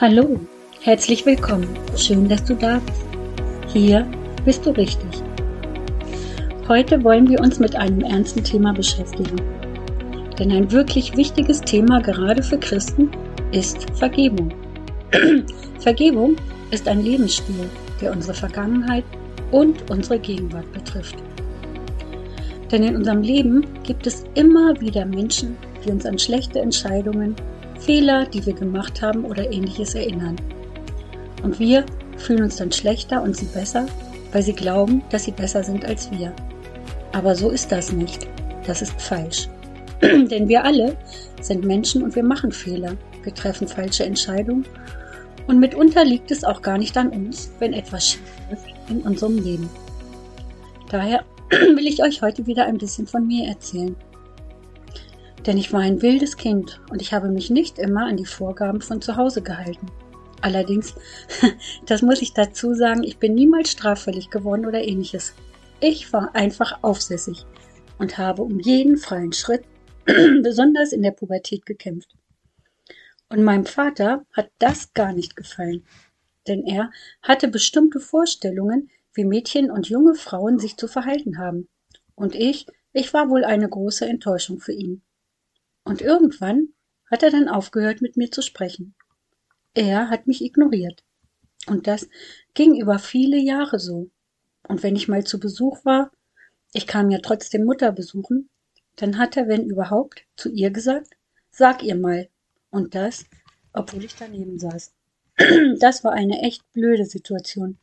Hallo, herzlich willkommen. Schön, dass du da bist. Hier bist du richtig. Heute wollen wir uns mit einem ernsten Thema beschäftigen. Denn ein wirklich wichtiges Thema gerade für Christen ist Vergebung. Vergebung ist ein Lebensstil, der unsere Vergangenheit und unsere Gegenwart betrifft. Denn in unserem Leben gibt es immer wieder Menschen, die uns an schlechte Entscheidungen, Fehler, die wir gemacht haben oder ähnliches erinnern. Und wir fühlen uns dann schlechter und sie besser, weil sie glauben, dass sie besser sind als wir. Aber so ist das nicht. Das ist falsch. Denn wir alle sind Menschen und wir machen Fehler. Wir treffen falsche Entscheidungen und mitunter liegt es auch gar nicht an uns, wenn etwas schief läuft in unserem Leben. Daher will ich euch heute wieder ein bisschen von mir erzählen. Denn ich war ein wildes Kind und ich habe mich nicht immer an die Vorgaben von zu Hause gehalten. Allerdings, das muss ich dazu sagen, ich bin niemals straffällig geworden oder ähnliches. Ich war einfach aufsässig und habe um jeden freien Schritt, besonders in der Pubertät, gekämpft. Und meinem Vater hat das gar nicht gefallen, denn er hatte bestimmte Vorstellungen, wie Mädchen und junge Frauen sich zu verhalten haben. Und ich, ich war wohl eine große Enttäuschung für ihn. Und irgendwann hat er dann aufgehört, mit mir zu sprechen. Er hat mich ignoriert. Und das ging über viele Jahre so. Und wenn ich mal zu Besuch war, ich kam ja trotzdem Mutter besuchen, dann hat er, wenn überhaupt, zu ihr gesagt, sag ihr mal, und das, obwohl ich daneben saß. Das war eine echt blöde Situation.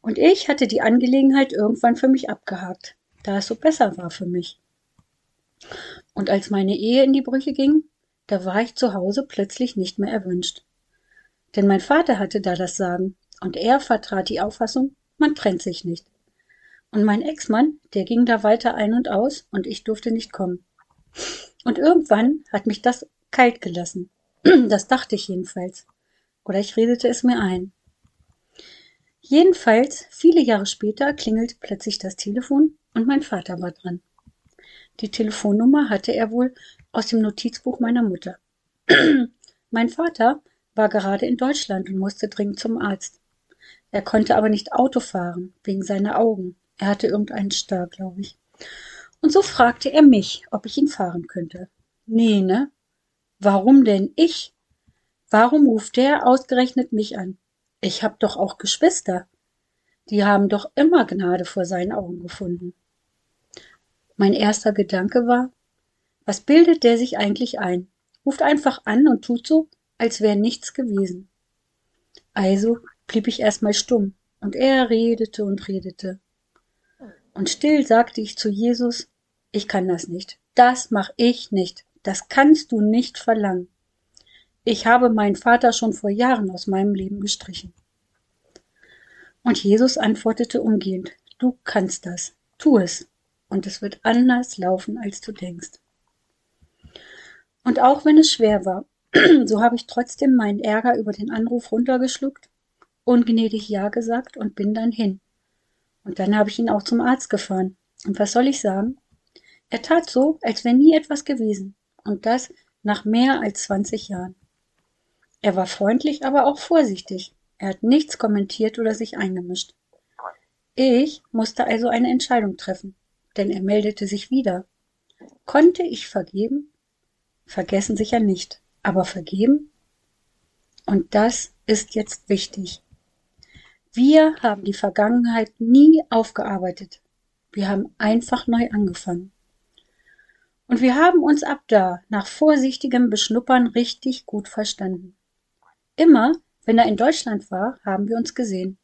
Und ich hatte die Angelegenheit irgendwann für mich abgehakt, da es so besser war für mich. Und als meine Ehe in die Brüche ging, da war ich zu Hause plötzlich nicht mehr erwünscht. Denn mein Vater hatte da das Sagen, und er vertrat die Auffassung, man trennt sich nicht. Und mein Ex-Mann, der ging da weiter ein und aus, und ich durfte nicht kommen. Und irgendwann hat mich das kalt gelassen. Das dachte ich jedenfalls. Oder ich redete es mir ein. Jedenfalls, viele Jahre später klingelte plötzlich das Telefon und mein Vater war dran. Die Telefonnummer hatte er wohl aus dem Notizbuch meiner Mutter. mein Vater war gerade in Deutschland und musste dringend zum Arzt. Er konnte aber nicht Auto fahren, wegen seiner Augen. Er hatte irgendeinen Star, glaube ich. Und so fragte er mich, ob ich ihn fahren könnte. Nee, ne? Warum denn ich? Warum ruft der ausgerechnet mich an? Ich hab doch auch Geschwister. Die haben doch immer Gnade vor seinen Augen gefunden. Mein erster Gedanke war, was bildet der sich eigentlich ein? Ruft einfach an und tut so, als wäre nichts gewesen. Also blieb ich erstmal stumm, und er redete und redete. Und still sagte ich zu Jesus, ich kann das nicht. Das mach ich nicht. Das kannst du nicht verlangen. Ich habe meinen Vater schon vor Jahren aus meinem Leben gestrichen. Und Jesus antwortete umgehend, du kannst das, tu es, und es wird anders laufen, als du denkst. Und auch wenn es schwer war, so habe ich trotzdem meinen Ärger über den Anruf runtergeschluckt, ungnädig Ja gesagt und bin dann hin. Und dann habe ich ihn auch zum Arzt gefahren. Und was soll ich sagen? Er tat so, als wäre nie etwas gewesen und das nach mehr als 20 Jahren. Er war freundlich, aber auch vorsichtig. Er hat nichts kommentiert oder sich eingemischt. Ich musste also eine Entscheidung treffen, denn er meldete sich wieder. Konnte ich vergeben? Vergessen sicher nicht, aber vergeben? Und das ist jetzt wichtig. Wir haben die Vergangenheit nie aufgearbeitet. Wir haben einfach neu angefangen. Und wir haben uns ab da nach vorsichtigem Beschnuppern richtig gut verstanden. Immer, wenn er in Deutschland war, haben wir uns gesehen.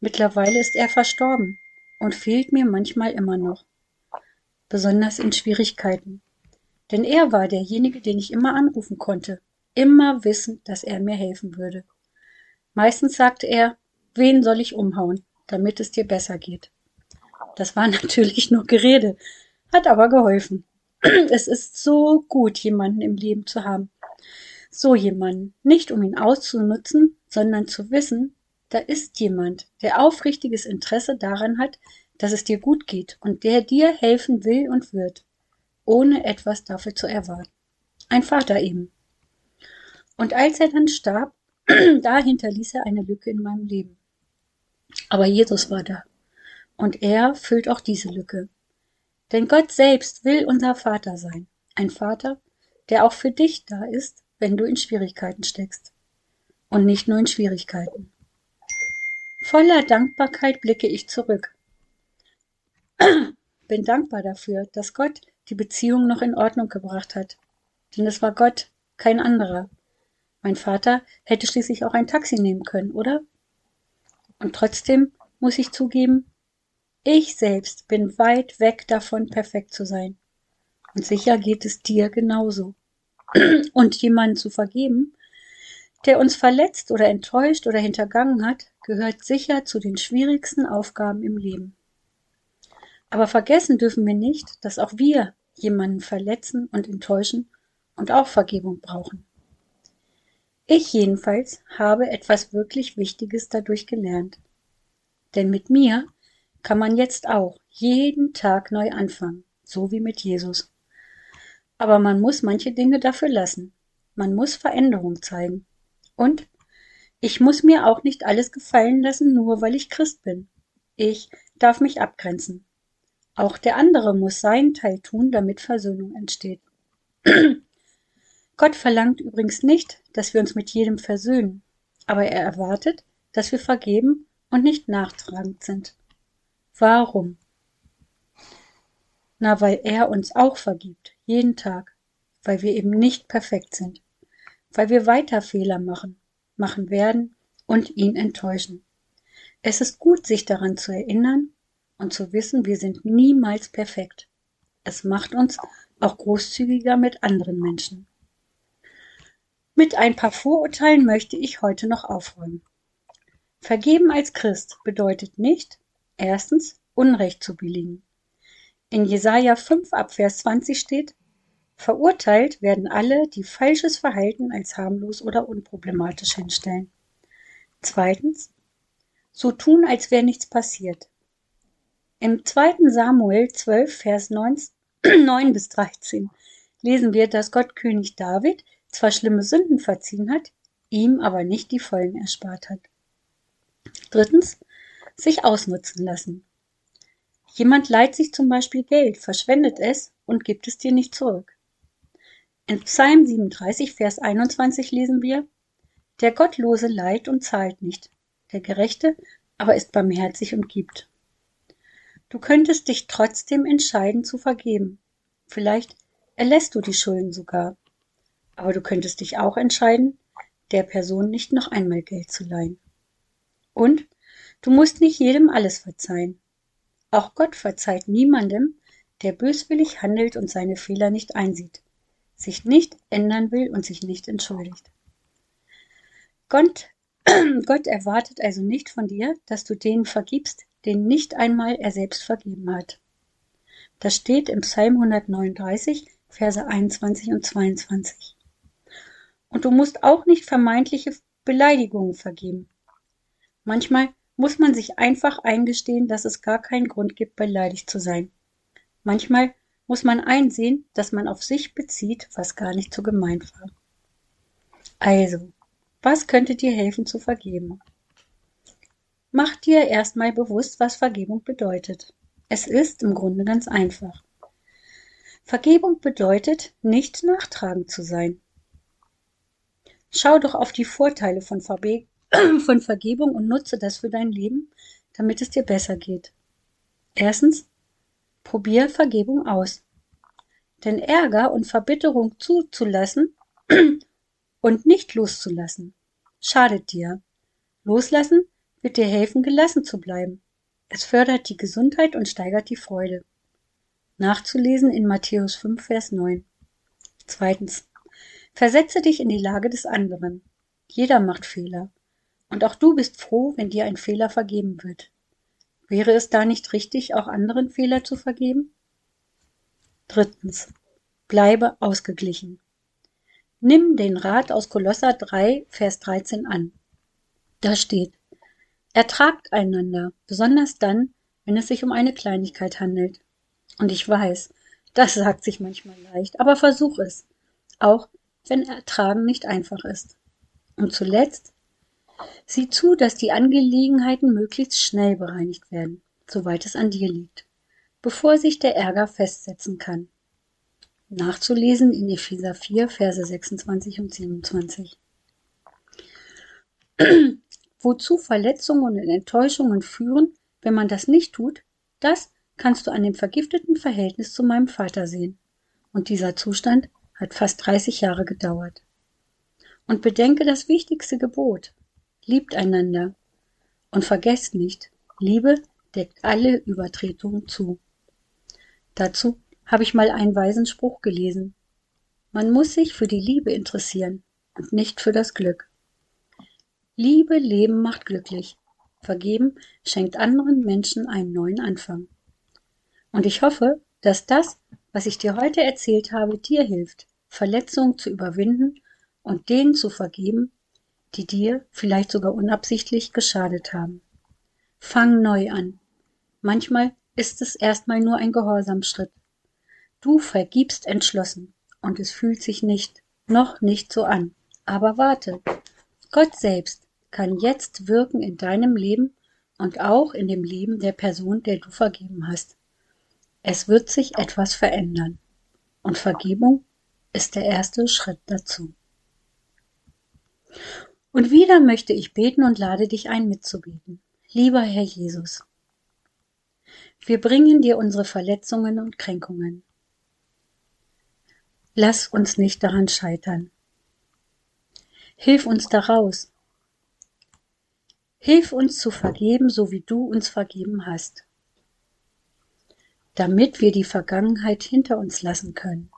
Mittlerweile ist er verstorben und fehlt mir manchmal immer noch. Besonders in Schwierigkeiten. Denn er war derjenige, den ich immer anrufen konnte, immer wissend, dass er mir helfen würde. Meistens sagte er, wen soll ich umhauen, damit es dir besser geht. Das war natürlich nur Gerede, hat aber geholfen. Es ist so gut, jemanden im Leben zu haben. So jemanden. Nicht um ihn auszunutzen, sondern zu wissen, da ist jemand, der aufrichtiges Interesse daran hat, dass es dir gut geht und der dir helfen will und wird, ohne etwas dafür zu erwarten. Ein Vater eben. Und als er dann starb, da hinterließ er eine Lücke in meinem Leben. Aber Jesus war da. Und er füllt auch diese Lücke. Denn Gott selbst will unser Vater sein. Ein Vater, der auch für dich da ist, wenn du in Schwierigkeiten steckst. Und nicht nur in Schwierigkeiten. Voller Dankbarkeit blicke ich zurück. Bin dankbar dafür, dass Gott die Beziehung noch in Ordnung gebracht hat. Denn es war Gott, kein anderer. Mein Vater hätte schließlich auch ein Taxi nehmen können, oder? Und trotzdem muss ich zugeben, ich selbst bin weit weg davon, perfekt zu sein. Und sicher geht es dir genauso. Und jemanden zu vergeben, der uns verletzt oder enttäuscht oder hintergangen hat, gehört sicher zu den schwierigsten Aufgaben im Leben. Aber vergessen dürfen wir nicht, dass auch wir jemanden verletzen und enttäuschen und auch Vergebung brauchen. Ich jedenfalls habe etwas wirklich Wichtiges dadurch gelernt. Denn mit mir kann man jetzt auch jeden Tag neu anfangen, so wie mit Jesus. Aber man muss manche Dinge dafür lassen. Man muss Veränderung zeigen. Und ich muss mir auch nicht alles gefallen lassen, nur weil ich Christ bin. Ich darf mich abgrenzen. Auch der andere muss seinen Teil tun, damit Versöhnung entsteht. Gott verlangt übrigens nicht, dass wir uns mit jedem versöhnen, aber er erwartet, dass wir vergeben und nicht nachtragend sind. Warum? Na, weil er uns auch vergibt, jeden Tag, weil wir eben nicht perfekt sind, weil wir weiter Fehler machen, machen werden und ihn enttäuschen. Es ist gut, sich daran zu erinnern und zu wissen, wir sind niemals perfekt. Es macht uns auch großzügiger mit anderen Menschen. Mit ein paar Vorurteilen möchte ich heute noch aufräumen. Vergeben als Christ bedeutet nicht, erstens, Unrecht zu billigen. In Jesaja 5 Abvers 20 steht, Verurteilt werden alle, die falsches Verhalten als harmlos oder unproblematisch hinstellen. Zweitens, so tun, als wäre nichts passiert. Im 2. Samuel 12, Vers 9, 9 bis 13 lesen wir, dass Gott König David zwar schlimme Sünden verziehen hat, ihm aber nicht die Folgen erspart hat. Drittens, sich ausnutzen lassen. Jemand leiht sich zum Beispiel Geld, verschwendet es und gibt es dir nicht zurück. In Psalm 37, Vers 21 lesen wir, Der Gottlose leiht und zahlt nicht, der Gerechte aber ist barmherzig und gibt. Du könntest dich trotzdem entscheiden zu vergeben. Vielleicht erlässt du die Schulden sogar. Aber du könntest dich auch entscheiden, der Person nicht noch einmal Geld zu leihen. Und du musst nicht jedem alles verzeihen. Auch Gott verzeiht niemandem, der böswillig handelt und seine Fehler nicht einsieht sich nicht ändern will und sich nicht entschuldigt. Gott, Gott erwartet also nicht von dir, dass du denen vergibst, denen nicht einmal er selbst vergeben hat. Das steht im Psalm 139, Verse 21 und 22. Und du musst auch nicht vermeintliche Beleidigungen vergeben. Manchmal muss man sich einfach eingestehen, dass es gar keinen Grund gibt, beleidigt zu sein. Manchmal muss man einsehen, dass man auf sich bezieht, was gar nicht so gemeint war. Also, was könnte dir helfen zu vergeben? Mach dir erstmal bewusst, was Vergebung bedeutet. Es ist im Grunde ganz einfach. Vergebung bedeutet, nicht nachtragend zu sein. Schau doch auf die Vorteile von, Verbe von Vergebung und nutze das für dein Leben, damit es dir besser geht. Erstens, Probier Vergebung aus. Denn Ärger und Verbitterung zuzulassen und nicht loszulassen, schadet dir. Loslassen wird dir helfen, gelassen zu bleiben. Es fördert die Gesundheit und steigert die Freude. Nachzulesen in Matthäus 5, Vers 9. Zweitens. Versetze dich in die Lage des anderen. Jeder macht Fehler. Und auch du bist froh, wenn dir ein Fehler vergeben wird. Wäre es da nicht richtig, auch anderen Fehler zu vergeben? Drittens. Bleibe ausgeglichen. Nimm den Rat aus Kolosser 3, Vers 13 an. Da steht, ertragt einander, besonders dann, wenn es sich um eine Kleinigkeit handelt. Und ich weiß, das sagt sich manchmal leicht, aber versuch es. Auch wenn Ertragen nicht einfach ist. Und zuletzt, sieh zu, dass die Angelegenheiten möglichst schnell bereinigt werden, soweit es an dir liegt, bevor sich der Ärger festsetzen kann. Nachzulesen in Epheser 4, Verse 26 und 27. Wozu Verletzungen und Enttäuschungen führen, wenn man das nicht tut, das kannst du an dem vergifteten Verhältnis zu meinem Vater sehen. Und dieser Zustand hat fast 30 Jahre gedauert. Und bedenke das wichtigste Gebot. Liebt einander. Und vergesst nicht, Liebe deckt alle Übertretungen zu. Dazu habe ich mal einen weisen Spruch gelesen. Man muss sich für die Liebe interessieren und nicht für das Glück. Liebe, Leben macht glücklich. Vergeben schenkt anderen Menschen einen neuen Anfang. Und ich hoffe, dass das, was ich dir heute erzählt habe, dir hilft, Verletzungen zu überwinden und denen zu vergeben, die dir vielleicht sogar unabsichtlich geschadet haben. Fang neu an. Manchmal ist es erstmal nur ein Gehorsamschritt. Du vergibst entschlossen und es fühlt sich nicht, noch nicht so an. Aber warte, Gott selbst kann jetzt wirken in deinem Leben und auch in dem Leben der Person, der du vergeben hast. Es wird sich etwas verändern. Und Vergebung ist der erste Schritt dazu. Und wieder möchte ich beten und lade dich ein mitzubeten. Lieber Herr Jesus, wir bringen dir unsere Verletzungen und Kränkungen. Lass uns nicht daran scheitern. Hilf uns daraus Hilf uns zu vergeben, so wie du uns vergeben hast, damit wir die Vergangenheit hinter uns lassen können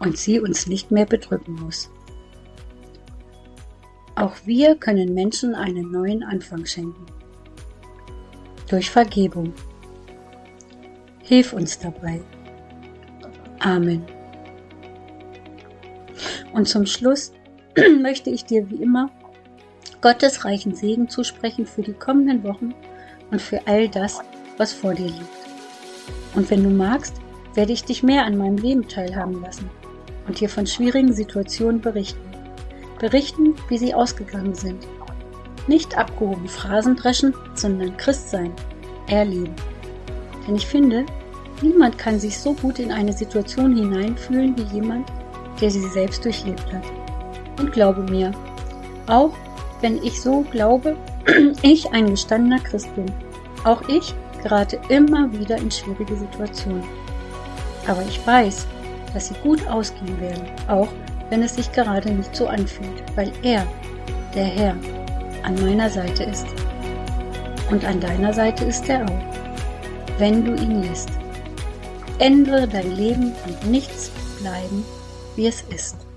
und sie uns nicht mehr bedrücken muss. Auch wir können Menschen einen neuen Anfang schenken. Durch Vergebung. Hilf uns dabei. Amen. Und zum Schluss möchte ich dir wie immer Gottes reichen Segen zusprechen für die kommenden Wochen und für all das, was vor dir liegt. Und wenn du magst, werde ich dich mehr an meinem Leben teilhaben lassen und dir von schwierigen Situationen berichten. Berichten, wie sie ausgegangen sind. Nicht abgehoben Phrasen dreschen, sondern Christsein, erleben. Denn ich finde, niemand kann sich so gut in eine Situation hineinfühlen wie jemand, der sie selbst durchlebt hat. Und glaube mir, auch wenn ich so glaube, ich ein gestandener Christ bin. Auch ich gerate immer wieder in schwierige Situationen. Aber ich weiß, dass sie gut ausgehen werden, auch wenn es sich gerade nicht so anfühlt, weil er, der Herr, an meiner Seite ist. Und an deiner Seite ist er auch, wenn du ihn lässt. Ändere dein Leben und nichts bleiben, wie es ist.